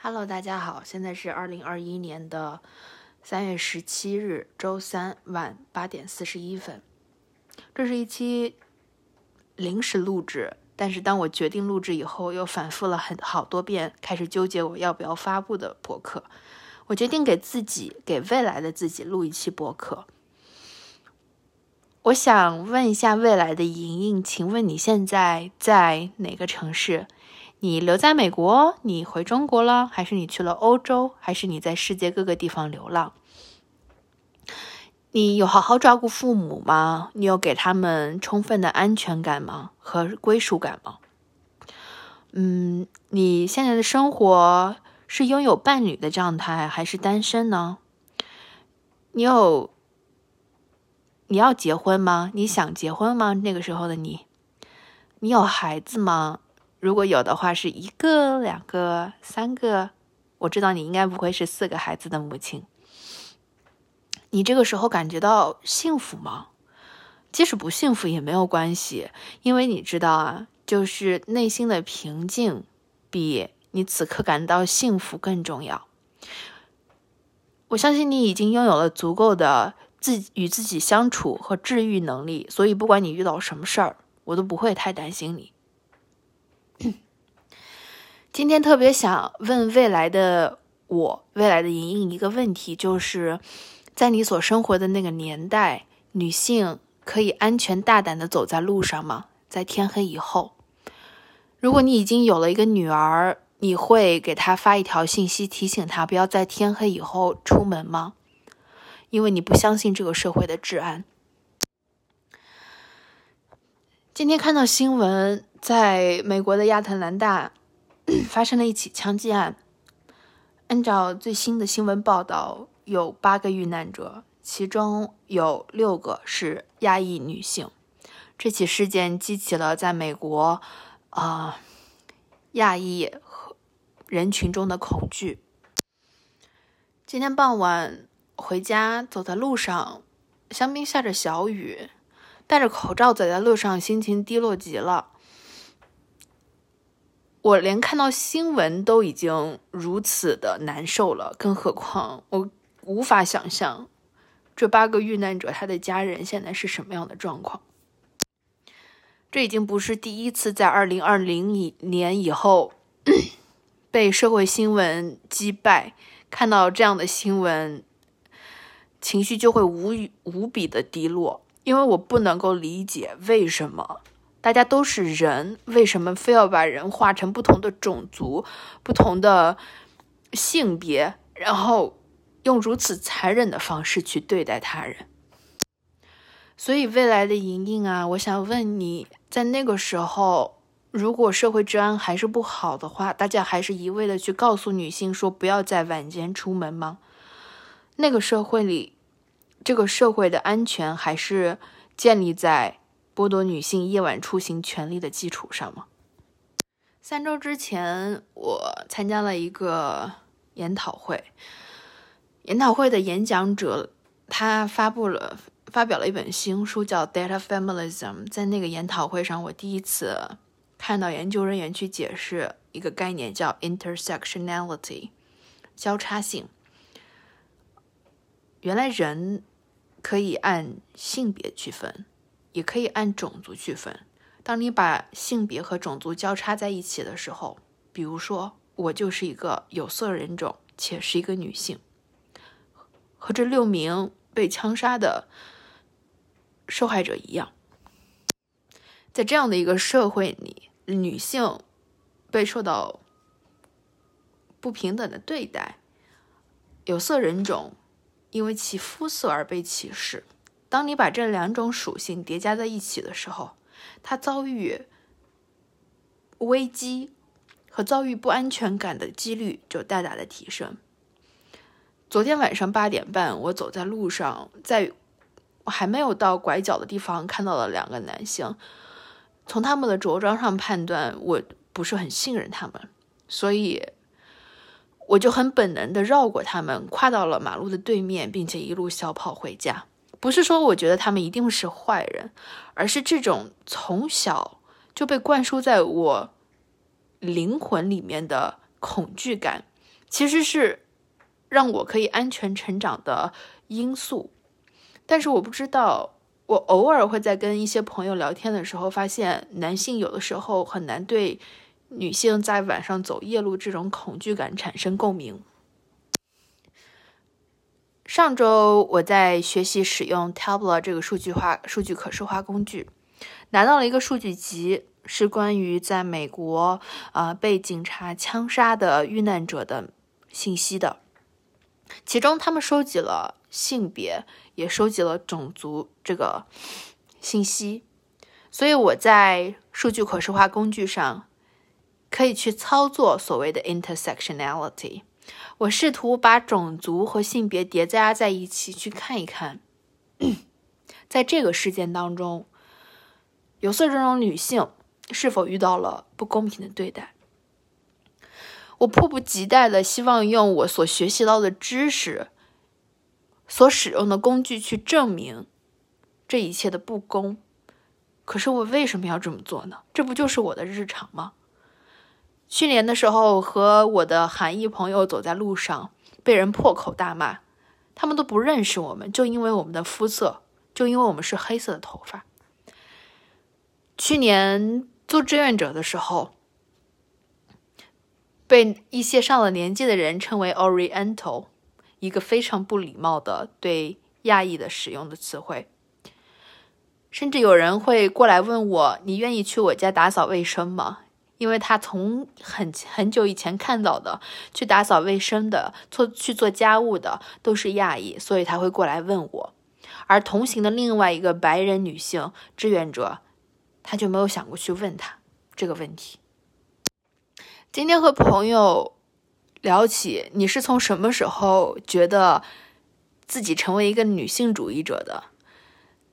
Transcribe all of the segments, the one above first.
Hello，大家好，现在是二零二一年的三月十七日周三晚八点四十一分。这是一期临时录制，但是当我决定录制以后，又反复了很好多遍，开始纠结我要不要发布的博客。我决定给自己，给未来的自己录一期博客。我想问一下未来的莹莹，请问你现在在哪个城市？你留在美国？你回中国了？还是你去了欧洲？还是你在世界各个地方流浪？你有好好照顾父母吗？你有给他们充分的安全感吗？和归属感吗？嗯，你现在的生活是拥有伴侣的状态，还是单身呢？你有？你要结婚吗？你想结婚吗？那个时候的你，你有孩子吗？如果有的话，是一个、两个、三个。我知道你应该不会是四个孩子的母亲。你这个时候感觉到幸福吗？即使不幸福也没有关系，因为你知道啊，就是内心的平静比你此刻感到幸福更重要。我相信你已经拥有了足够的自与自己相处和治愈能力，所以不管你遇到什么事儿，我都不会太担心你。今天特别想问未来的我，未来的莹莹一个问题，就是在你所生活的那个年代，女性可以安全大胆的走在路上吗？在天黑以后，如果你已经有了一个女儿，你会给她发一条信息，提醒她不要在天黑以后出门吗？因为你不相信这个社会的治安。今天看到新闻，在美国的亚特兰大。发生了一起枪击案。按照最新的新闻报道，有八个遇难者，其中有六个是亚裔女性。这起事件激起了在美国啊亚裔和人群中的恐惧。今天傍晚回家，走在路上，香槟下着小雨，戴着口罩走在路上，心情低落极了。我连看到新闻都已经如此的难受了，更何况我无法想象这八个遇难者他的家人现在是什么样的状况。这已经不是第一次在二零二零年以后 被社会新闻击败，看到这样的新闻，情绪就会无无比的低落，因为我不能够理解为什么。大家都是人，为什么非要把人划成不同的种族、不同的性别，然后用如此残忍的方式去对待他人？所以，未来的莹莹啊，我想问你在那个时候，如果社会治安还是不好的话，大家还是一味的去告诉女性说不要在晚间出门吗？那个社会里，这个社会的安全还是建立在？剥夺女性夜晚出行权利的基础上吗？三周之前，我参加了一个研讨会。研讨会的演讲者他发布了、发表了一本新书，叫《Data Feminism》。在那个研讨会上，我第一次看到研究人员去解释一个概念，叫 “intersectionality”（ 交叉性）。原来人可以按性别区分。也可以按种族区分。当你把性别和种族交叉在一起的时候，比如说我就是一个有色人种，且是一个女性，和这六名被枪杀的受害者一样，在这样的一个社会里，女性被受到不平等的对待，有色人种因为其肤色而被歧视。当你把这两种属性叠加在一起的时候，他遭遇危机和遭遇不安全感的几率就大大的提升。昨天晚上八点半，我走在路上，在我还没有到拐角的地方，看到了两个男性。从他们的着装上判断，我不是很信任他们，所以我就很本能的绕过他们，跨到了马路的对面，并且一路小跑回家。不是说我觉得他们一定是坏人，而是这种从小就被灌输在我灵魂里面的恐惧感，其实是让我可以安全成长的因素。但是我不知道，我偶尔会在跟一些朋友聊天的时候，发现男性有的时候很难对女性在晚上走夜路这种恐惧感产生共鸣。上周我在学习使用 Tableau 这个数据化、数据可视化工具，拿到了一个数据集，是关于在美国啊被警察枪杀的遇难者的信息的。其中他们收集了性别，也收集了种族这个信息，所以我在数据可视化工具上可以去操作所谓的 intersectionality。我试图把种族和性别叠加在一起，去看一看，在这个事件当中，有色人种女性是否遇到了不公平的对待。我迫不及待的希望用我所学习到的知识、所使用的工具去证明这一切的不公。可是我为什么要这么做呢？这不就是我的日常吗？去年的时候，和我的韩裔朋友走在路上，被人破口大骂，他们都不认识我们，就因为我们的肤色，就因为我们是黑色的头发。去年做志愿者的时候，被一些上了年纪的人称为 Oriental，一个非常不礼貌的对亚裔的使用的词汇，甚至有人会过来问我：“你愿意去我家打扫卫生吗？”因为他从很很久以前看到的去打扫卫生的、做去做家务的都是亚裔，所以他会过来问我。而同行的另外一个白人女性志愿者，他就没有想过去问他这个问题。今天和朋友聊起，你是从什么时候觉得自己成为一个女性主义者的？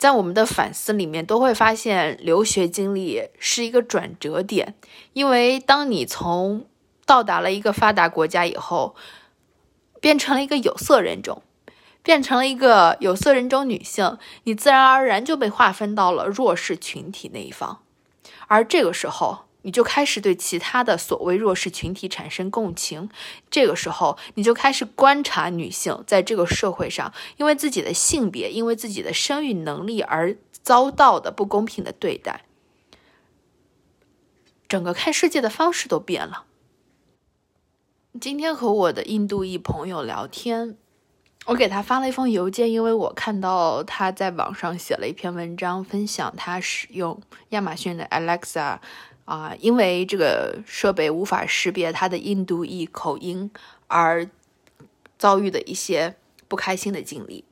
在我们的反思里面，都会发现留学经历是一个转折点，因为当你从到达了一个发达国家以后，变成了一个有色人种，变成了一个有色人种女性，你自然而然就被划分到了弱势群体那一方，而这个时候。你就开始对其他的所谓弱势群体产生共情，这个时候你就开始观察女性在这个社会上因为自己的性别、因为自己的生育能力而遭到的不公平的对待，整个看世界的方式都变了。今天和我的印度裔朋友聊天，我给他发了一封邮件，因为我看到他在网上写了一篇文章，分享他使用亚马逊的 Alexa。啊，因为这个设备无法识别他的印度裔口音而遭遇的一些不开心的经历。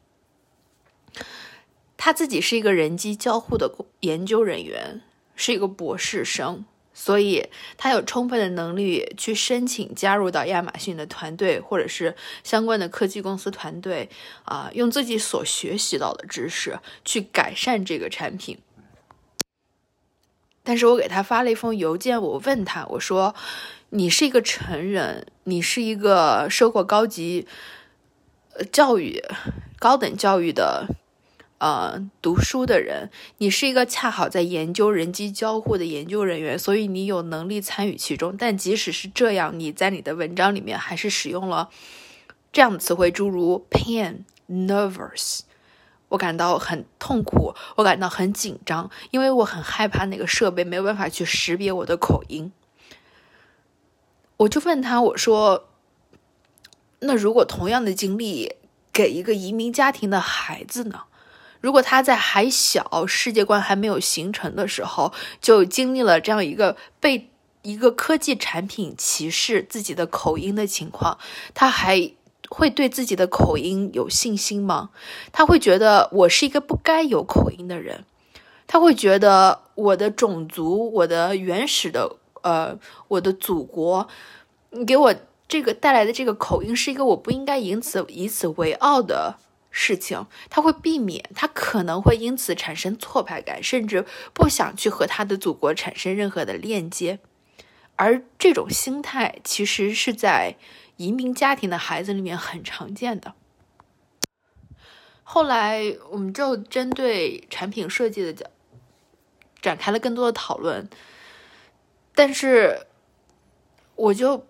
他自己是一个人机交互的研究人员，是一个博士生，所以他有充分的能力去申请加入到亚马逊的团队或者是相关的科技公司团队，啊，用自己所学习到的知识去改善这个产品。但是我给他发了一封邮件，我问他，我说：“你是一个成人，你是一个受过高级呃教育、高等教育的呃读书的人，你是一个恰好在研究人机交互的研究人员，所以你有能力参与其中。但即使是这样，你在你的文章里面还是使用了这样的词汇，诸如 pain、nervous。”我感到很痛苦，我感到很紧张，因为我很害怕那个设备没有办法去识别我的口音。我就问他，我说：“那如果同样的经历给一个移民家庭的孩子呢？如果他在还小、世界观还没有形成的时候，就经历了这样一个被一个科技产品歧视自己的口音的情况，他还……”会对自己的口音有信心吗？他会觉得我是一个不该有口音的人，他会觉得我的种族、我的原始的呃，我的祖国，给我这个带来的这个口音是一个我不应该因此以此为傲的事情。他会避免，他可能会因此产生挫败感，甚至不想去和他的祖国产生任何的链接。而这种心态其实是在。移民家庭的孩子里面很常见的。后来，我们就针对产品设计的角展开了更多的讨论。但是，我就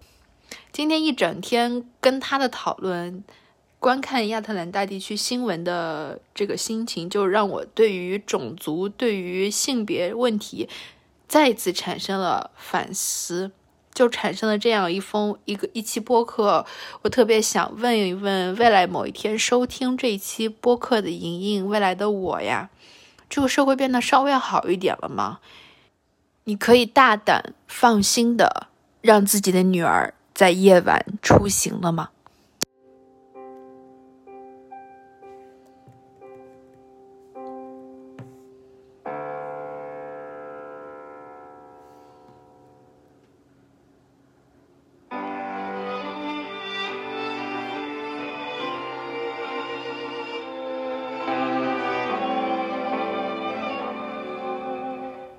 今天一整天跟他的讨论，观看亚特兰大地区新闻的这个心情，就让我对于种族、对于性别问题再次产生了反思。就产生了这样一封一个一期播客，我特别想问一问未来某一天收听这一期播客的莹莹，未来的我呀，这个社会变得稍微好一点了吗？你可以大胆放心的让自己的女儿在夜晚出行了吗？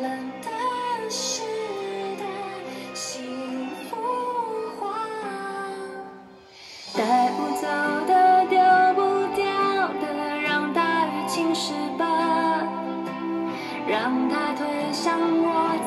冷的时代幸福化，带不走的，丢不掉的，让大雨侵蚀吧，让它推向我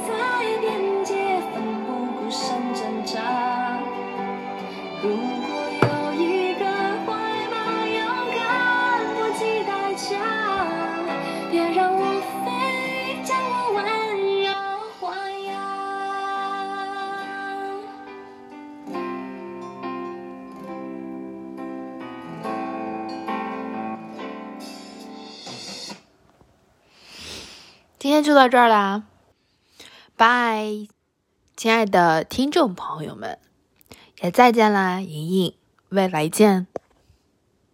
今天就到这儿啦，拜，亲爱的听众朋友们，也再见啦，莹莹，未来见。